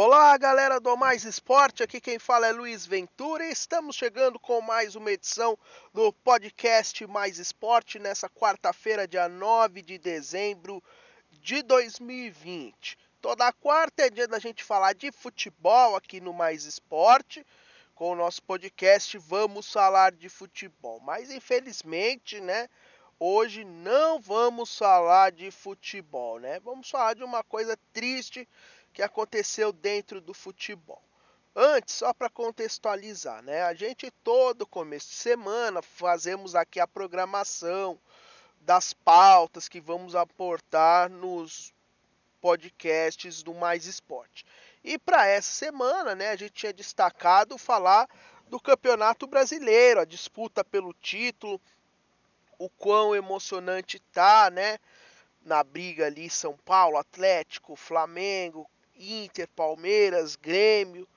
Olá, galera do Mais Esporte. Aqui quem fala é Luiz Ventura e estamos chegando com mais uma edição do podcast Mais Esporte nessa quarta-feira, dia 9 de dezembro de 2020. Toda quarta é dia da gente falar de futebol aqui no Mais Esporte. Com o nosso podcast Vamos Falar de Futebol. Mas infelizmente, né, hoje não vamos falar de futebol, né? Vamos falar de uma coisa triste que aconteceu dentro do futebol. Antes, só para contextualizar, né? A gente todo começo de semana fazemos aqui a programação das pautas que vamos aportar nos podcasts do Mais Esporte. E para essa semana, né, a gente tinha destacado falar do Campeonato Brasileiro, a disputa pelo título, o quão emocionante tá, né? Na briga ali São Paulo, Atlético, Flamengo, Inter, Palmeiras, Grêmio,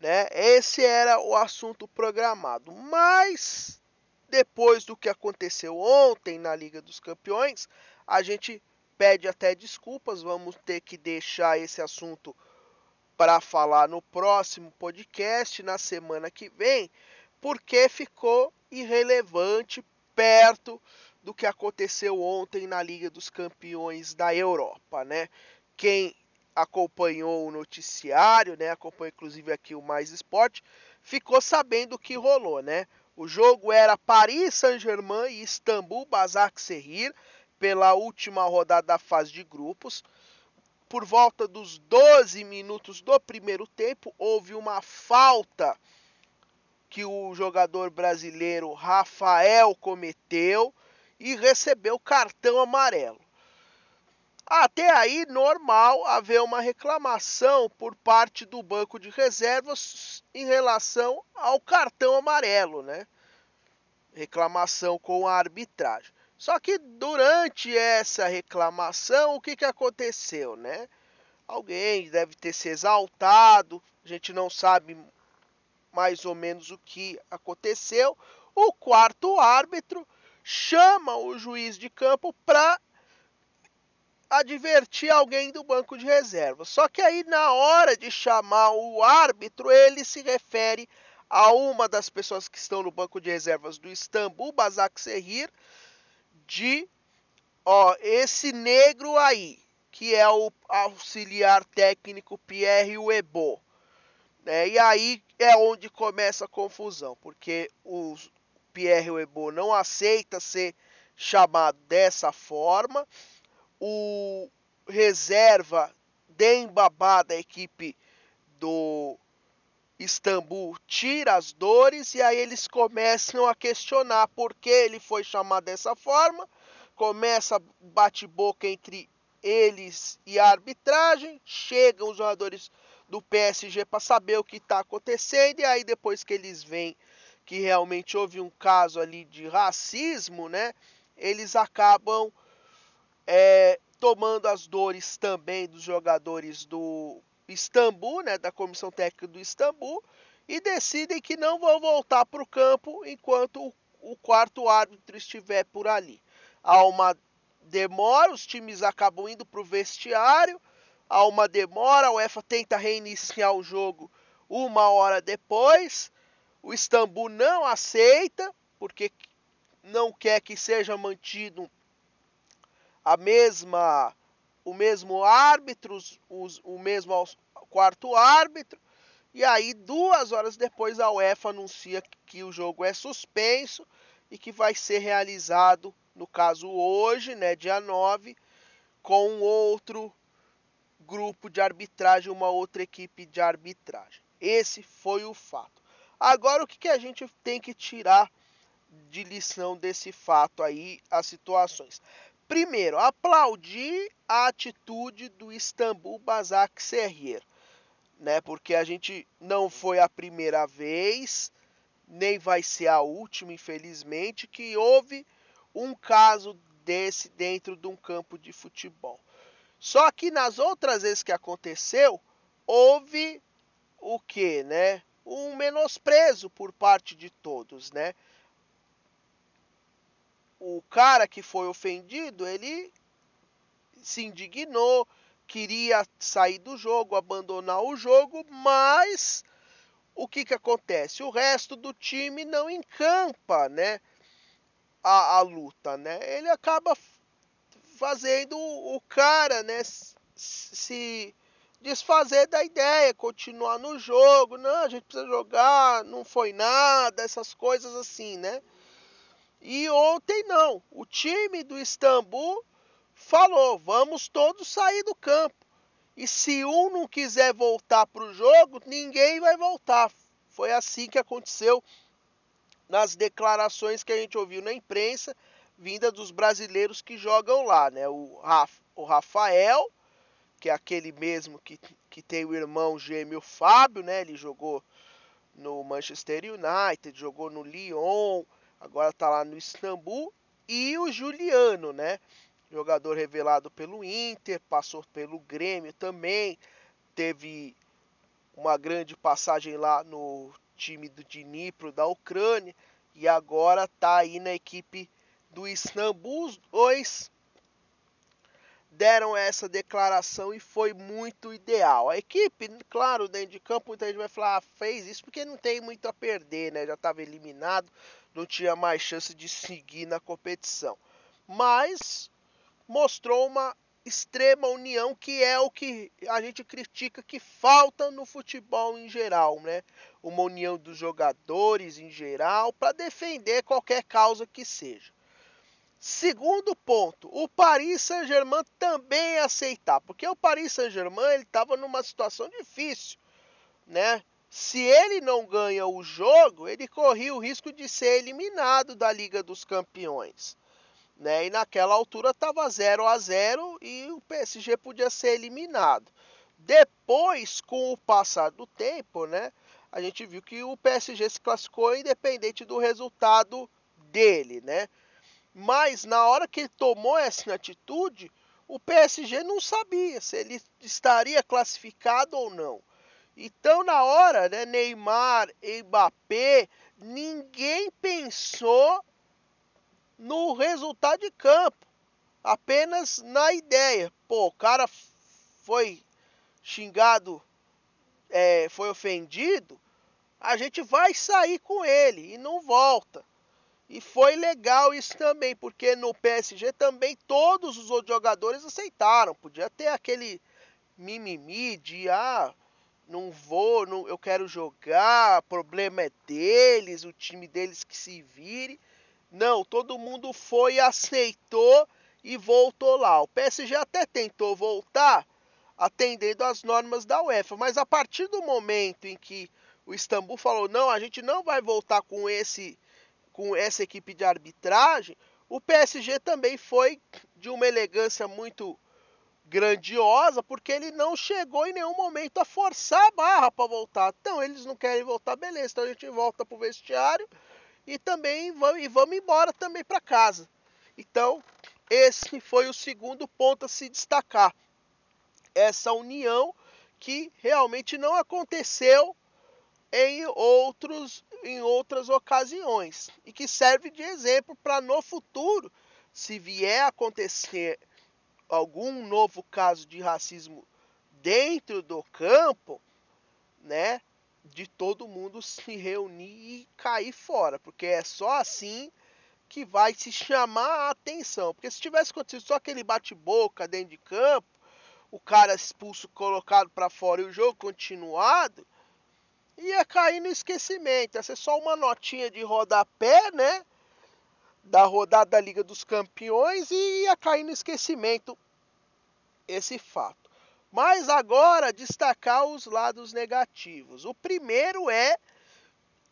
né? Esse era o assunto programado. Mas depois do que aconteceu ontem na Liga dos Campeões, a gente pede até desculpas, vamos ter que deixar esse assunto para falar no próximo podcast na semana que vem, porque ficou irrelevante perto do que aconteceu ontem na Liga dos Campeões da Europa, né? Quem acompanhou o noticiário, né, acompanhou inclusive aqui o Mais Esporte, ficou sabendo o que rolou, né? O jogo era Paris Saint-Germain e Istambul Basaksehir pela última rodada da fase de grupos. Por volta dos 12 minutos do primeiro tempo, houve uma falta que o jogador brasileiro Rafael cometeu e recebeu cartão amarelo. Até aí, normal haver uma reclamação por parte do banco de reservas em relação ao cartão amarelo, né? Reclamação com a arbitragem. Só que durante essa reclamação, o que, que aconteceu, né? Alguém deve ter se exaltado, a gente não sabe mais ou menos o que aconteceu. O quarto árbitro chama o juiz de campo para advertir alguém do banco de reserva. Só que aí, na hora de chamar o árbitro, ele se refere a uma das pessoas que estão no banco de reservas do Istambul, Basaksehir, de ó, esse negro aí, que é o auxiliar técnico Pierre Webo. Né? E aí é onde começa a confusão, porque o Pierre Webo não aceita ser chamado dessa forma o reserva Dembabá da equipe do Istambul tira as dores e aí eles começam a questionar por que ele foi chamado dessa forma. Começa bate-boca entre eles e a arbitragem. Chegam os jogadores do PSG para saber o que está acontecendo e aí depois que eles veem que realmente houve um caso ali de racismo, né? Eles acabam é, tomando as dores também dos jogadores do Istambul, né, da comissão técnica do Istambul, e decidem que não vão voltar para o campo enquanto o, o quarto árbitro estiver por ali. Há uma demora, os times acabam indo para o vestiário, há uma demora, a UEFA tenta reiniciar o jogo uma hora depois, o Istambul não aceita, porque não quer que seja mantido a mesma o mesmo árbitro, os, o mesmo quarto árbitro, e aí duas horas depois a UEFA anuncia que o jogo é suspenso e que vai ser realizado, no caso hoje, né, dia 9, com outro grupo de arbitragem, uma outra equipe de arbitragem. Esse foi o fato. Agora o que, que a gente tem que tirar de lição desse fato aí, as situações? Primeiro, aplaudir a atitude do Istambul Basaksehir, né? Porque a gente não foi a primeira vez, nem vai ser a última, infelizmente, que houve um caso desse dentro de um campo de futebol. Só que nas outras vezes que aconteceu, houve o que, né? Um menosprezo por parte de todos, né? o cara que foi ofendido, ele se indignou, queria sair do jogo, abandonar o jogo, mas o que, que acontece? O resto do time não encampa, né? A, a luta, né? Ele acaba fazendo o cara, né? Se desfazer da ideia, continuar no jogo, não, a gente precisa jogar, não foi nada, essas coisas assim, né? E ontem não, o time do Istambul falou: vamos todos sair do campo. E se um não quiser voltar para o jogo, ninguém vai voltar. Foi assim que aconteceu nas declarações que a gente ouviu na imprensa, vinda dos brasileiros que jogam lá, né? O, o Rafael, que é aquele mesmo que, que tem o irmão gêmeo Fábio, né? Ele jogou no Manchester United, jogou no Lyon, agora está lá no Istambul. E o Juliano, né? jogador revelado pelo Inter, passou pelo Grêmio também, teve uma grande passagem lá no time do Dnipro da Ucrânia e agora está aí na equipe do Istambul. Os dois deram essa declaração e foi muito ideal. A equipe, claro, dentro de campo, muita gente vai falar, ah, fez isso porque não tem muito a perder, né? Já estava eliminado, não tinha mais chance de seguir na competição. Mas mostrou uma extrema união, que é o que a gente critica que falta no futebol em geral, né? Uma união dos jogadores em geral para defender qualquer causa que seja. Segundo ponto, o Paris Saint-Germain também aceitar, porque o Paris Saint-Germain ele estava numa situação difícil, né? Se ele não ganha o jogo, ele corria o risco de ser eliminado da Liga dos Campeões. Né? E naquela altura estava 0 a 0 e o PSG podia ser eliminado. Depois, com o passar do tempo, né, a gente viu que o PSG se classificou independente do resultado dele, né? Mas na hora que ele tomou essa atitude, o PSG não sabia se ele estaria classificado ou não. Então, na hora, né, Neymar, Mbappé, ninguém pensou no resultado de campo, apenas na ideia. Pô, o cara foi xingado, é, foi ofendido, a gente vai sair com ele e não volta. E foi legal isso também, porque no PSG também todos os outros jogadores aceitaram. Podia ter aquele mimimi de ah, não vou, não, eu quero jogar, problema é deles, o time deles que se vire. Não, todo mundo foi, aceitou e voltou lá. O PSG até tentou voltar atendendo às normas da UEFA, mas a partir do momento em que o Istambul falou: "Não, a gente não vai voltar com esse com essa equipe de arbitragem", o PSG também foi de uma elegância muito grandiosa, porque ele não chegou em nenhum momento a forçar a barra para voltar. Então, eles não querem voltar, beleza. Então a gente volta pro vestiário e também vamos, e vamos embora também para casa. Então, esse foi o segundo ponto a se destacar. Essa união que realmente não aconteceu em outros em outras ocasiões e que serve de exemplo para no futuro, se vier a acontecer algum novo caso de racismo dentro do campo, né? de todo mundo se reunir e cair fora, porque é só assim que vai se chamar a atenção. Porque se tivesse acontecido só aquele bate-boca dentro de campo, o cara expulso colocado para fora e o jogo continuado, ia cair no esquecimento. Ia ser só uma notinha de rodapé, né? Da rodada da Liga dos Campeões e ia cair no esquecimento esse fato. Mas agora destacar os lados negativos. O primeiro é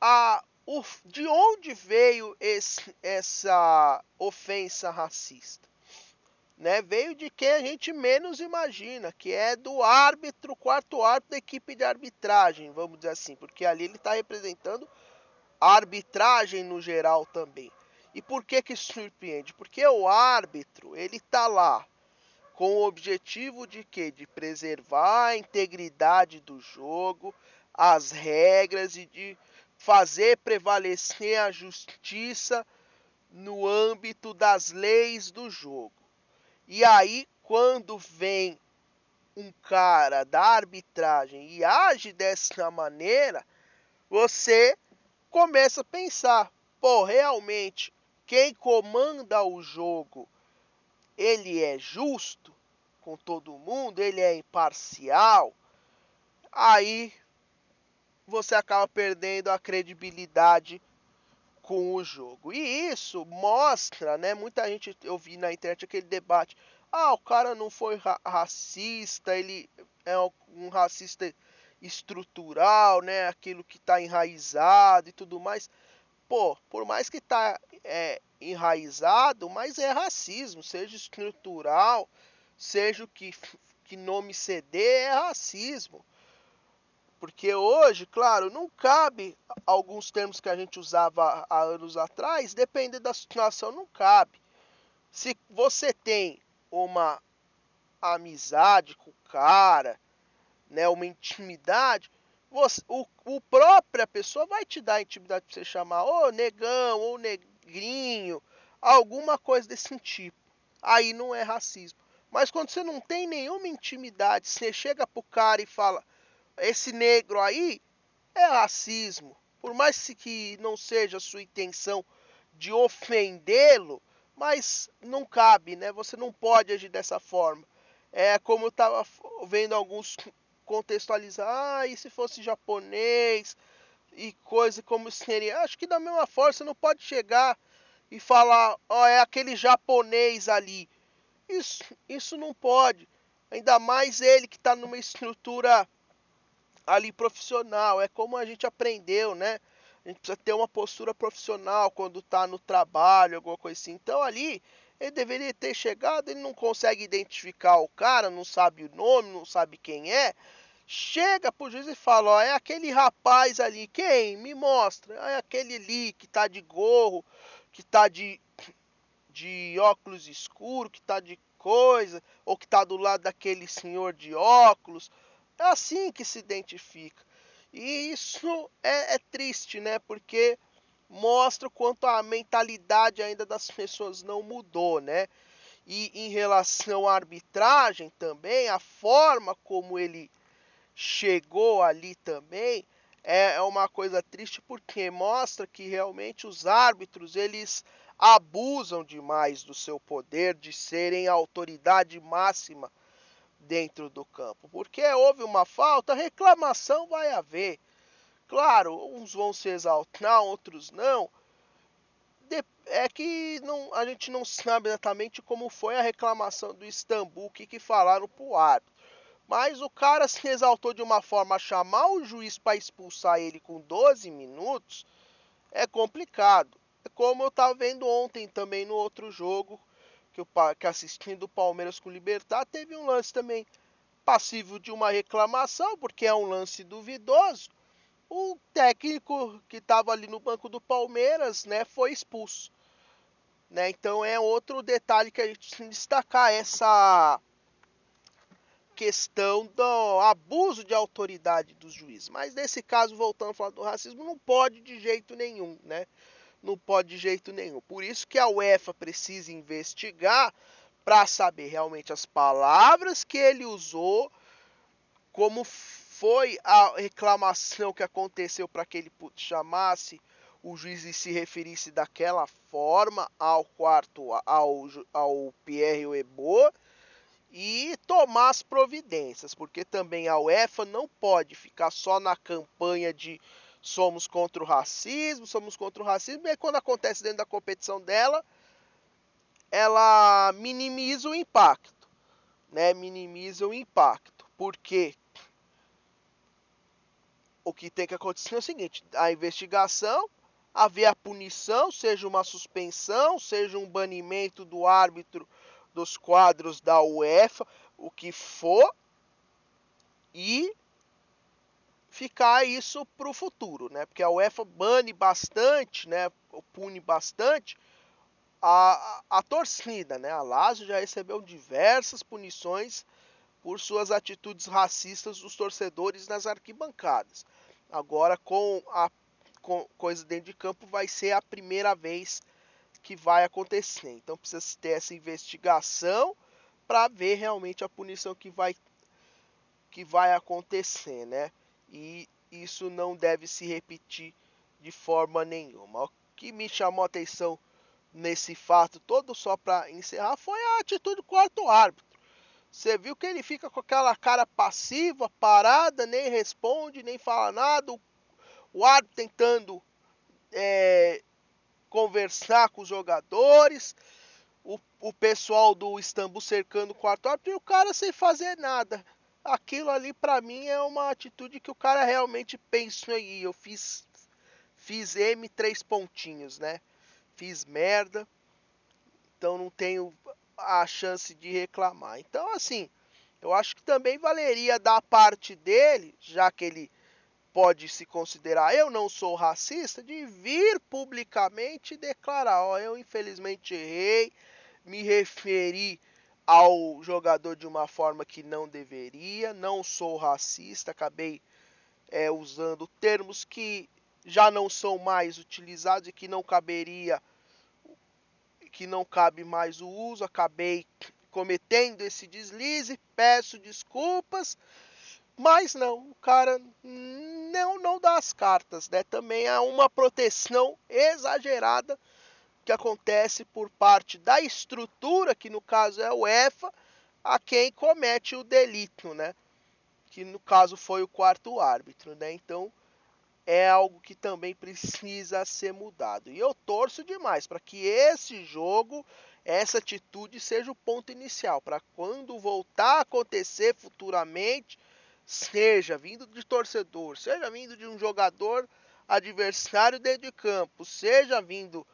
a, o, de onde veio esse, essa ofensa racista. Né? Veio de quem a gente menos imagina, que é do árbitro, quarto árbitro da equipe de arbitragem, vamos dizer assim, porque ali ele está representando a arbitragem no geral também. E por que que surpreende? Porque o árbitro, ele está lá com o objetivo de quê? De preservar a integridade do jogo, as regras e de fazer prevalecer a justiça no âmbito das leis do jogo. E aí, quando vem um cara da arbitragem e age dessa maneira, você começa a pensar, pô, realmente quem comanda o jogo, ele é justo com todo mundo, ele é imparcial. Aí você acaba perdendo a credibilidade com o jogo. E isso mostra, né? Muita gente eu vi na internet aquele debate. Ah, o cara não foi ra racista, ele é um racista estrutural, né? Aquilo que está enraizado e tudo mais. Pô, por mais que tá é, enraizado, mas é racismo, seja estrutural, seja o que, que nome ceder, é racismo. Porque hoje, claro, não cabe alguns termos que a gente usava há anos atrás, depende da situação, não cabe. Se você tem uma amizade com o cara, né, uma intimidade, você, o, o própria pessoa vai te dar intimidade para você chamar ô negão, ou negrinho, alguma coisa desse tipo. Aí não é racismo. Mas quando você não tem nenhuma intimidade, você chega pro cara e fala: esse negro aí é racismo. Por mais que não seja a sua intenção de ofendê-lo, mas não cabe, né? Você não pode agir dessa forma. É como eu estava vendo alguns contextualizar, ah, e se fosse japonês e coisa como seria. Acho que da mesma forma você não pode chegar e falar, ó, oh, é aquele japonês ali. Isso, isso não pode. Ainda mais ele que está numa estrutura ali profissional. É como a gente aprendeu, né? A gente precisa ter uma postura profissional quando está no trabalho, alguma coisa assim. Então ali ele deveria ter chegado, ele não consegue identificar o cara, não sabe o nome, não sabe quem é. Chega pro juiz e fala, ó, é aquele rapaz ali, quem? Me mostra. É aquele ali que tá de gorro, que tá de, de óculos escuro, que tá de coisa, ou que tá do lado daquele senhor de óculos. É assim que se identifica. E isso é, é triste, né? Porque mostra o quanto a mentalidade ainda das pessoas não mudou, né? E em relação à arbitragem também, a forma como ele chegou ali também é, é uma coisa triste porque mostra que realmente os árbitros eles abusam demais do seu poder de serem a autoridade máxima dentro do campo. Porque houve uma falta, reclamação vai haver. Claro, uns vão se exaltar, outros não. É que não, a gente não sabe exatamente como foi a reclamação do Istambul, o que, que falaram pro árbitro. Mas o cara se exaltou de uma forma a chamar o juiz para expulsar ele com 12 minutos é complicado. É como eu estava vendo ontem também no outro jogo que, eu, que assistindo o Palmeiras com o Libertar, teve um lance também passível de uma reclamação, porque é um lance duvidoso o técnico que estava ali no banco do Palmeiras, né, foi expulso. Né? Então é outro detalhe que a gente tem que destacar essa questão do abuso de autoridade dos juízes. Mas nesse caso, voltando a falar do racismo, não pode de jeito nenhum, né? Não pode de jeito nenhum. Por isso que a UEFA precisa investigar para saber realmente as palavras que ele usou, como foi a reclamação que aconteceu para que ele chamasse o juiz e se referisse daquela forma ao quarto ao, ao Pierre Ebo e tomar as providências, porque também a UEFA não pode ficar só na campanha de somos contra o racismo, somos contra o racismo, e aí quando acontece dentro da competição dela, ela minimiza o impacto, né? Minimiza o impacto. Por quê? o que tem que acontecer é o seguinte: a investigação, haver a punição, seja uma suspensão, seja um banimento do árbitro dos quadros da UEFA, o que for, e ficar isso para o futuro, né? Porque a UEFA bane bastante, né? Pune bastante a, a, a torcida, né? A Lazio já recebeu diversas punições por suas atitudes racistas dos torcedores nas arquibancadas. Agora, com a com coisa dentro de campo, vai ser a primeira vez que vai acontecer. Então, precisa ter essa investigação para ver realmente a punição que vai que vai acontecer, né? E isso não deve se repetir de forma nenhuma. O que me chamou a atenção nesse fato todo, só para encerrar, foi a atitude do quarto árbitro. Você viu que ele fica com aquela cara passiva, parada, nem responde, nem fala nada. O árbitro tentando é, conversar com os jogadores, o, o pessoal do Istambul cercando o quarto árbitro e o cara sem fazer nada. Aquilo ali para mim é uma atitude que o cara realmente pensou aí. Eu fiz fiz M três pontinhos, né? Fiz merda. Então não tenho a chance de reclamar. Então assim, eu acho que também valeria da parte dele, já que ele pode se considerar eu não sou racista, de vir publicamente declarar, ó, eu infelizmente errei, me referi ao jogador de uma forma que não deveria, não sou racista, acabei é, usando termos que já não são mais utilizados e que não caberia, que não cabe mais o uso, acabei cometendo esse deslize, peço desculpas, mas não, o cara não, não dá as cartas, né? Também há uma proteção exagerada que acontece por parte da estrutura, que no caso é o EFA, a quem comete o delito, né? Que no caso foi o quarto árbitro, né? Então é algo que também precisa ser mudado. E eu torço demais para que esse jogo, essa atitude seja o ponto inicial, para quando voltar a acontecer futuramente, seja vindo de torcedor, seja vindo de um jogador adversário dentro de campo, seja vindo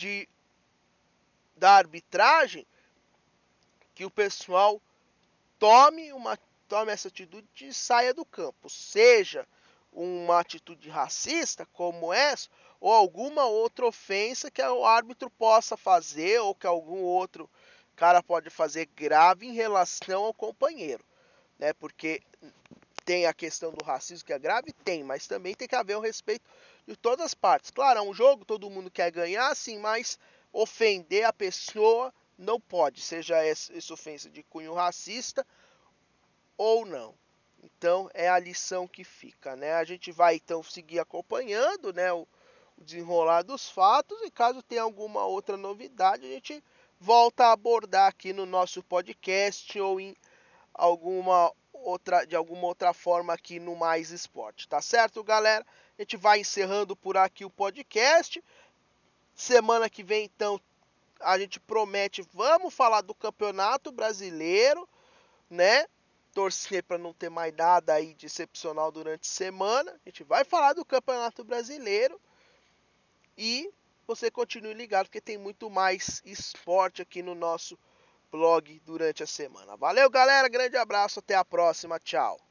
de da arbitragem, que o pessoal tome uma tome essa atitude e saia do campo, seja uma atitude racista como essa ou alguma outra ofensa que o árbitro possa fazer ou que algum outro cara pode fazer grave em relação ao companheiro né? Porque tem a questão do racismo que é grave, tem, mas também tem que haver o respeito de todas as partes. Claro, é um jogo, todo mundo quer ganhar, sim, mas ofender a pessoa não pode, seja essa, ofensa de cunho racista ou não. Então é a lição que fica, né? A gente vai então seguir acompanhando, né, o, o desenrolar dos fatos e caso tenha alguma outra novidade, a gente volta a abordar aqui no nosso podcast ou em alguma outra de alguma outra forma aqui no Mais Esporte, tá certo, galera? A gente vai encerrando por aqui o podcast. Semana que vem, então, a gente promete, vamos falar do Campeonato Brasileiro, né? Torcer para não ter mais nada aí de excepcional durante a semana. A gente vai falar do Campeonato Brasileiro e você continue ligado porque tem muito mais esporte aqui no nosso blog durante a semana. Valeu, galera. Grande abraço. Até a próxima. Tchau.